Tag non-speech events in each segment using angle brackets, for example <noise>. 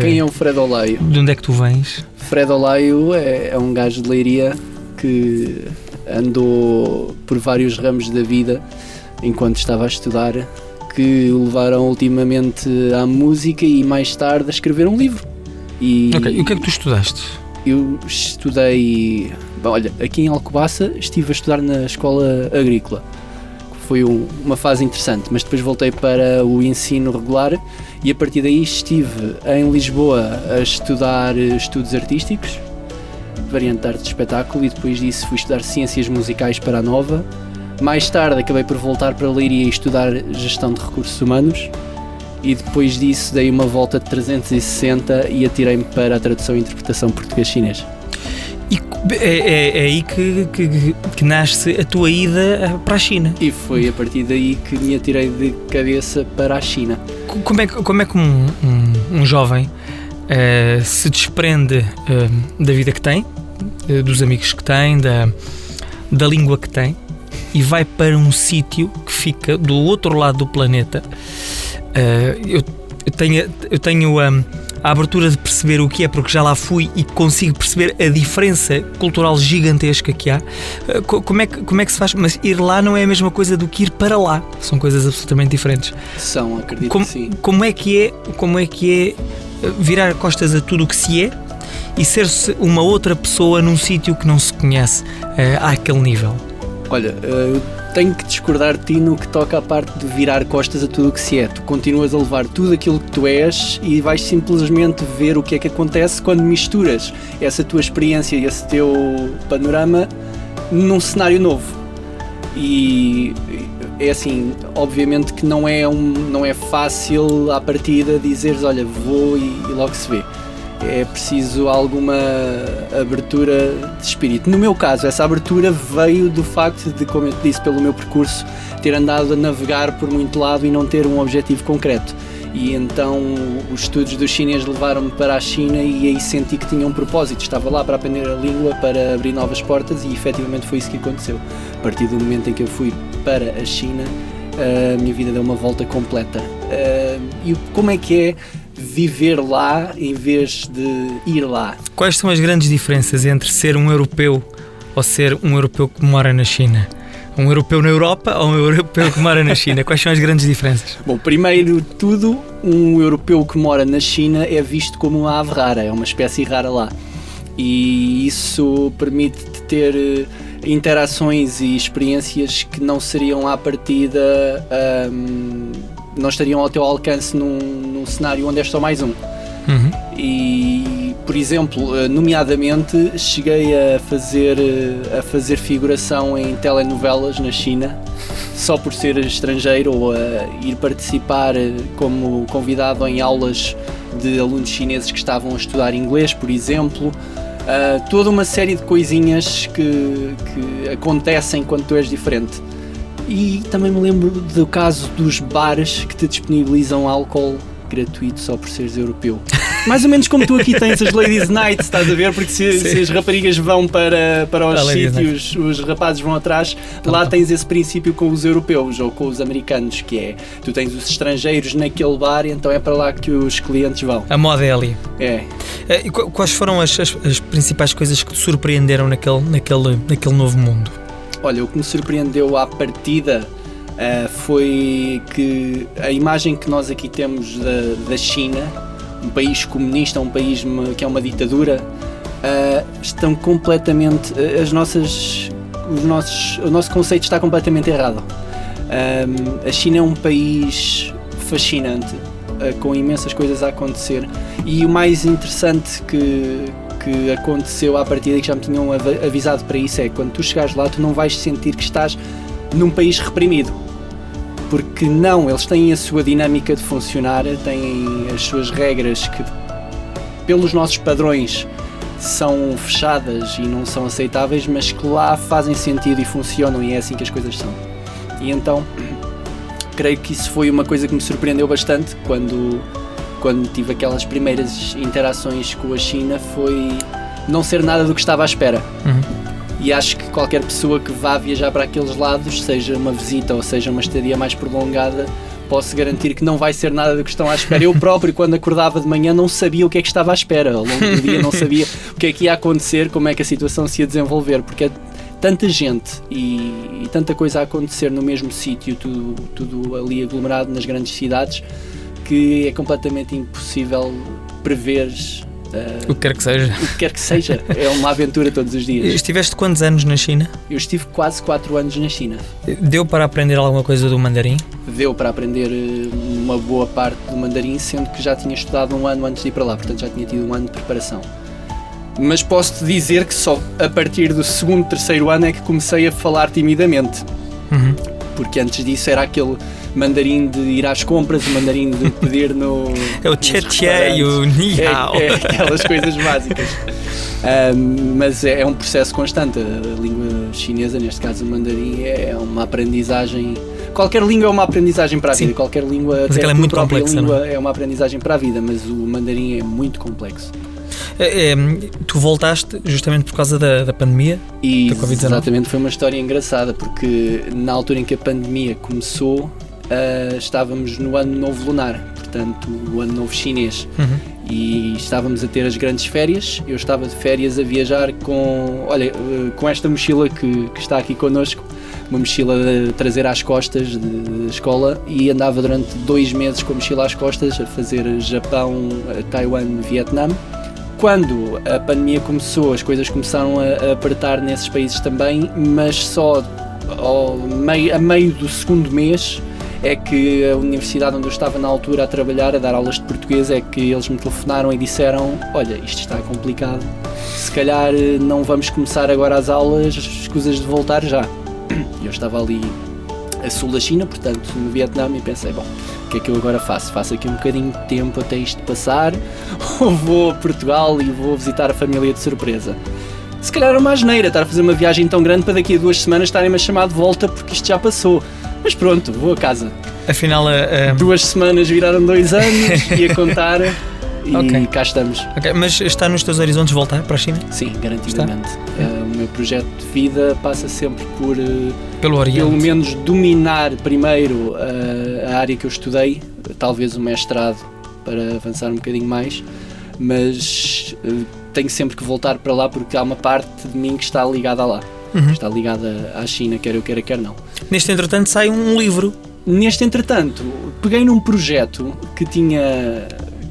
Quem é o Fred Olaio? De onde é que tu vens? Fred Olaio é, é um gajo de leiria que andou por vários ramos da vida enquanto estava a estudar, que o levaram ultimamente à música e mais tarde a escrever um livro. E, ok, e o que é que tu estudaste? Eu estudei. Bom, olha, aqui em Alcobaça estive a estudar na escola agrícola. Foi um, uma fase interessante, mas depois voltei para o ensino regular e a partir daí estive em Lisboa a estudar estudos artísticos, variante de arte de espetáculo, e depois disso fui estudar ciências musicais para a Nova. Mais tarde acabei por voltar para Leiria e estudar gestão de recursos humanos e depois disso dei uma volta de 360 e atirei-me para a tradução e interpretação português-chinês. E é, é, é aí que, que, que, nasce a tua ida para a China. E foi a partir daí que me atirei de cabeça para a China. Como é, como é que um, um, um jovem uh, se desprende uh, da vida que tem, uh, dos amigos que tem, da, da língua que tem e vai para um sítio que fica do outro lado do planeta? eu, eu tenho, eu tenho um, a abertura de perceber o que é, porque já lá fui e consigo perceber a diferença cultural gigantesca que há. Como é que, como é que se faz? Mas ir lá não é a mesma coisa do que ir para lá. São coisas absolutamente diferentes. São, acredito como, que sim. Como é que é, como é que é virar costas a tudo o que se é e ser-se uma outra pessoa num sítio que não se conhece uh, àquele nível? Olha, eu tenho que discordar de ti no que toca à parte de virar costas a tudo o que se é. Tu continuas a levar tudo aquilo que tu és e vais simplesmente ver o que é que acontece quando misturas essa tua experiência e esse teu panorama num cenário novo. E é assim, obviamente que não é, um, não é fácil à partida dizeres, olha, vou e, e logo se vê. É preciso alguma abertura de espírito. No meu caso, essa abertura veio do facto de, como eu te disse, pelo meu percurso, ter andado a navegar por muito lado e não ter um objetivo concreto. E então os estudos do chinês levaram-me para a China e aí senti que tinha um propósito. Estava lá para aprender a língua, para abrir novas portas e efetivamente foi isso que aconteceu. A partir do momento em que eu fui para a China, a minha vida deu uma volta completa. E como é que é viver lá em vez de ir lá? Quais são as grandes diferenças entre ser um europeu ou ser um europeu que mora na China? Um europeu na Europa ou um europeu que mora na China? Quais são as grandes diferenças? Bom, primeiro de tudo, um europeu que mora na China é visto como uma ave rara, é uma espécie rara lá. E isso permite-te ter eh, interações e experiências que não seriam à partida. Um, não estariam ao teu alcance num, num cenário onde és só mais um. Uhum. E, por exemplo, eh, nomeadamente, cheguei a fazer, eh, a fazer figuração em telenovelas na China, só por ser estrangeiro ou a ir participar eh, como convidado em aulas de alunos chineses que estavam a estudar inglês, por exemplo. Uh, toda uma série de coisinhas que, que acontecem quando tu és diferente. E também me lembro do caso dos bares que te disponibilizam álcool gratuito só por seres europeu. <laughs> Mais ou menos como tu aqui tens as Ladies Night, estás a ver? Porque se, se as raparigas vão para, para os sítios, os rapazes vão atrás, então, lá tens esse princípio com os europeus ou com os americanos, que é tu tens os estrangeiros naquele bar, então é para lá que os clientes vão. A moda é ali. É. Eh, e quais foram as, as, as principais coisas que te surpreenderam naquele, naquele, naquele novo mundo? Olha, o que me surpreendeu à partida uh, foi que a imagem que nós aqui temos da, da China, um país comunista, um país que é uma ditadura, uh, estão completamente. Uh, as nossas, os nossos, o nosso conceito está completamente errado. a China é um país fascinante, com imensas coisas a acontecer. E o mais interessante que, que aconteceu à partida e que já me tinham avisado para isso é quando tu chegares lá, tu não vais sentir que estás num país reprimido. Porque não, eles têm a sua dinâmica de funcionar, têm as suas regras que, pelos nossos padrões, são fechadas e não são aceitáveis, mas que lá fazem sentido e funcionam, e é assim que as coisas são. E então, <clears throat> creio que isso foi uma coisa que me surpreendeu bastante quando quando tive aquelas primeiras interações com a China foi não ser nada do que estava à espera. Uhum. E acho que qualquer pessoa que vá viajar para aqueles lados, seja uma visita ou seja uma estadia mais prolongada, posso garantir que não vai ser nada do que estão à espera. Eu próprio, quando acordava de manhã, não sabia o que é que estava à espera. Ao longo do dia, não sabia o que é que ia acontecer, como é que a situação se ia desenvolver, porque é tanta gente e, e tanta coisa a acontecer no mesmo sítio, tudo, tudo ali aglomerado nas grandes cidades, que é completamente impossível prever o que quer que seja. O que quer que seja. É uma aventura todos os dias. Estiveste quantos anos na China? Eu estive quase 4 anos na China. Deu para aprender alguma coisa do mandarim? Deu para aprender eh, uma boa parte do mandarim, sendo que já tinha estudado um ano antes de ir para lá, portanto já tinha tido um ano de preparação. Mas posso-te dizer que só a partir do segundo, terceiro ano é que comecei a falar timidamente. Porque antes disso era aquele mandarim de ir às compras, o mandarim de pedir no. <laughs> É o tchê tchê e o ni hao. É, é, aquelas coisas básicas. Um, mas é, é, um processo constante. A língua chinesa, neste caso o mandarim, é uma aprendizagem. Qualquer língua é uma aprendizagem para a vida. Sim. Qualquer língua, mas até é muito complexa, língua, não? é uma aprendizagem para a vida. Mas o mandarim é muito complexo. É, é, tu voltaste justamente por causa da, da pandemia? E da exatamente, foi uma história engraçada porque na altura em que a pandemia começou, uh, estávamos no ano novo lunar, portanto, o ano novo chinês. Uhum. E estávamos a ter as grandes férias. Eu estava de férias a viajar com, olha, uh, com esta mochila que, que está aqui connosco, uma mochila trazer às costas da escola e andava durante dois meses com a mochila às costas a fazer Japão, Taiwan, Vietnã. Quando a pandemia começou, as coisas começaram a, apertar nesses países também, mas só meio, a meio do segundo mês é que a universidade onde eu estava na altura a trabalhar, a dar aulas de português, é que eles me telefonaram e disseram: Olha, isto está complicado, se calhar eh, não vamos começar agora as aulas, escusas de voltar já. <clears throat> Eu estava ali a sul da China, portanto, no Vietnã, e pensei: Bom, o que é que eu agora faço? Faço aqui um bocadinho de tempo até isto passar, <laughs> ou vou a Portugal e vou visitar a família de surpresa? Se calhar era uma asneira estar a fazer uma viagem tão grande para daqui a duas semanas estarem-me a chamar de volta porque isto já passou. Mas pronto, vou a casa. Afinal, duas semanas viraram dois anos <laughs> e a contar. E okay. cá estamos. Okay. Mas está nos teus horizontes voltar para a China? Sim, garantidamente. Uh, o meu projeto de vida passa sempre por uh, pelo, Oriente. pelo menos dominar primeiro a área que eu estudei, talvez o mestrado para avançar um bocadinho mais, mas tenho sempre que voltar para lá porque há uma parte de mim que está ligada lá uhum. está ligada à China, quer eu queira, quer não. Neste entretanto sai um livro. Neste entretanto, peguei num projeto que tinha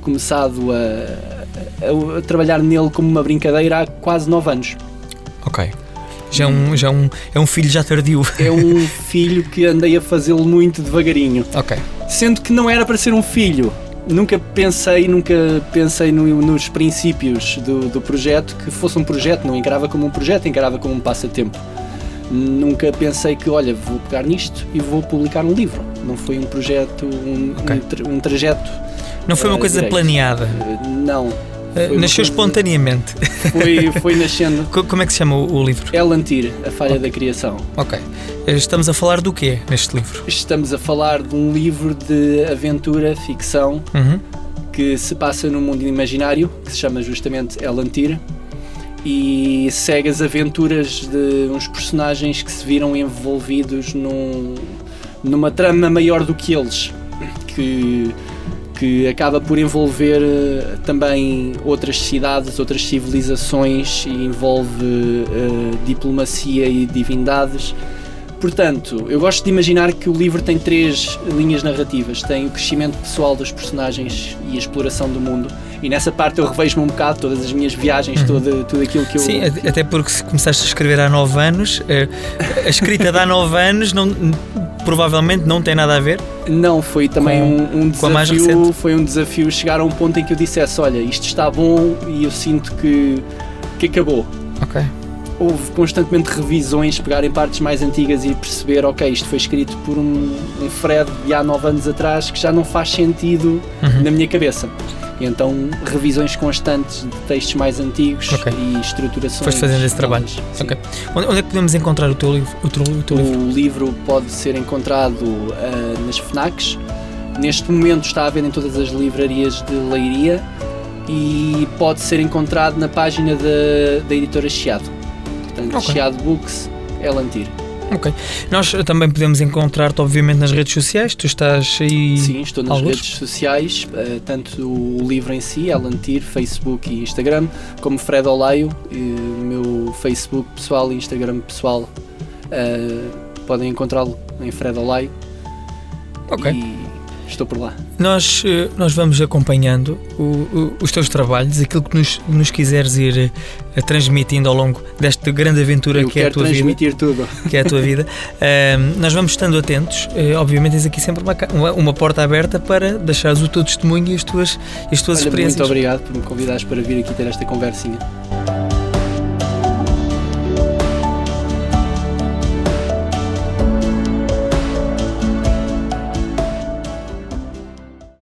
começado a, a, a trabalhar nele como uma brincadeira há quase nove anos. Ok. Já é um, já é um, é um filho já tardio. É um <laughs> filho que andei a fazê-lo muito devagarinho. Ok. Sendo que não era para ser um filho, nunca pensei, nunca pensei no, nos princípios do, do, projeto que fosse um projeto, não encarava como um projeto, encarava como um passatempo. Nunca pensei que, olha, vou pegar nisto e vou publicar um livro. Não foi um projeto, um, okay. um, um trajeto. Não foi uma uh, coisa direito. planeada? Uh, não, Nasceu coisa... espontaneamente. Foi, foi nascendo. <laughs> Como é que se chama o, livro? Elantir, a falha da criação. Ok. Estamos a falar do quê neste livro? Estamos a falar de um livro de aventura, ficção, uhum. que se passa num mundo imaginário, que se chama justamente Elantir, e segue as aventuras de uns personagens que se viram envolvidos num, numa trama maior do que eles. Que que acaba por envolver uh, também outras cidades, outras civilizações e envolve uh, diplomacia e divindades. Portanto, eu gosto de imaginar que o livro tem três linhas narrativas: tem o crescimento pessoal dos personagens e a exploração do mundo. E nessa parte eu revejo-me um bocado todas as minhas viagens, uhum. todo, tudo aquilo que eu. Sim, até porque se começaste a escrever há nove anos, eh, a escrita de há nove anos não, provavelmente não tem nada a ver. Não, foi também com, um, um desafio. Foi um desafio chegar a um ponto em que eu dissesse: olha, isto está bom e eu sinto que, que acabou. Ok houve constantemente revisões, pegar em partes mais antigas e perceber, ok, isto foi escrito por um, um Fred de há nove anos atrás que já não faz sentido uhum. na minha cabeça. E então, revisões constantes de textos mais antigos okay. e estruturações. Foste fazendo esse trabalho. Ok. Onde, onde, é que podemos encontrar o teu livro? O, teu, o, teu o livro? livro pode ser encontrado uh, nas FNACs. Neste momento está a venda em todas as livrarias de Leiria e pode ser encontrado na página da, da editora Chiado. Portanto, okay. Chiado Books, Elantir. Ok. Nós também podemos encontrar-te, obviamente, nas redes sociais. Tu estás aí. Sim, estou nas alguns? redes sociais, eh, tanto o livro em si, Alan Tir, Facebook e Instagram, como Fred Olaio, e o meu Facebook pessoal e Instagram pessoal. eh, podem encontrá-lo em Fred Olaio. Ok. E estou por lá. Nós, eh, nós vamos acompanhando o- o- os teus trabalhos, aquilo que nos, nos quiseres ir eh, transmitindo ao longo desta grande aventura Eu que é a tua vida. transmitir tudo. <laughs> que é a tua vida. Ahm, nós vamos estando atentos. Eh, obviamente, tens aqui sempre uma, uma, porta aberta para deixares o teu testemunho e as tuas, as tuas Olha, experiências. muito obrigado por me convidares para vir aqui ter esta conversinha.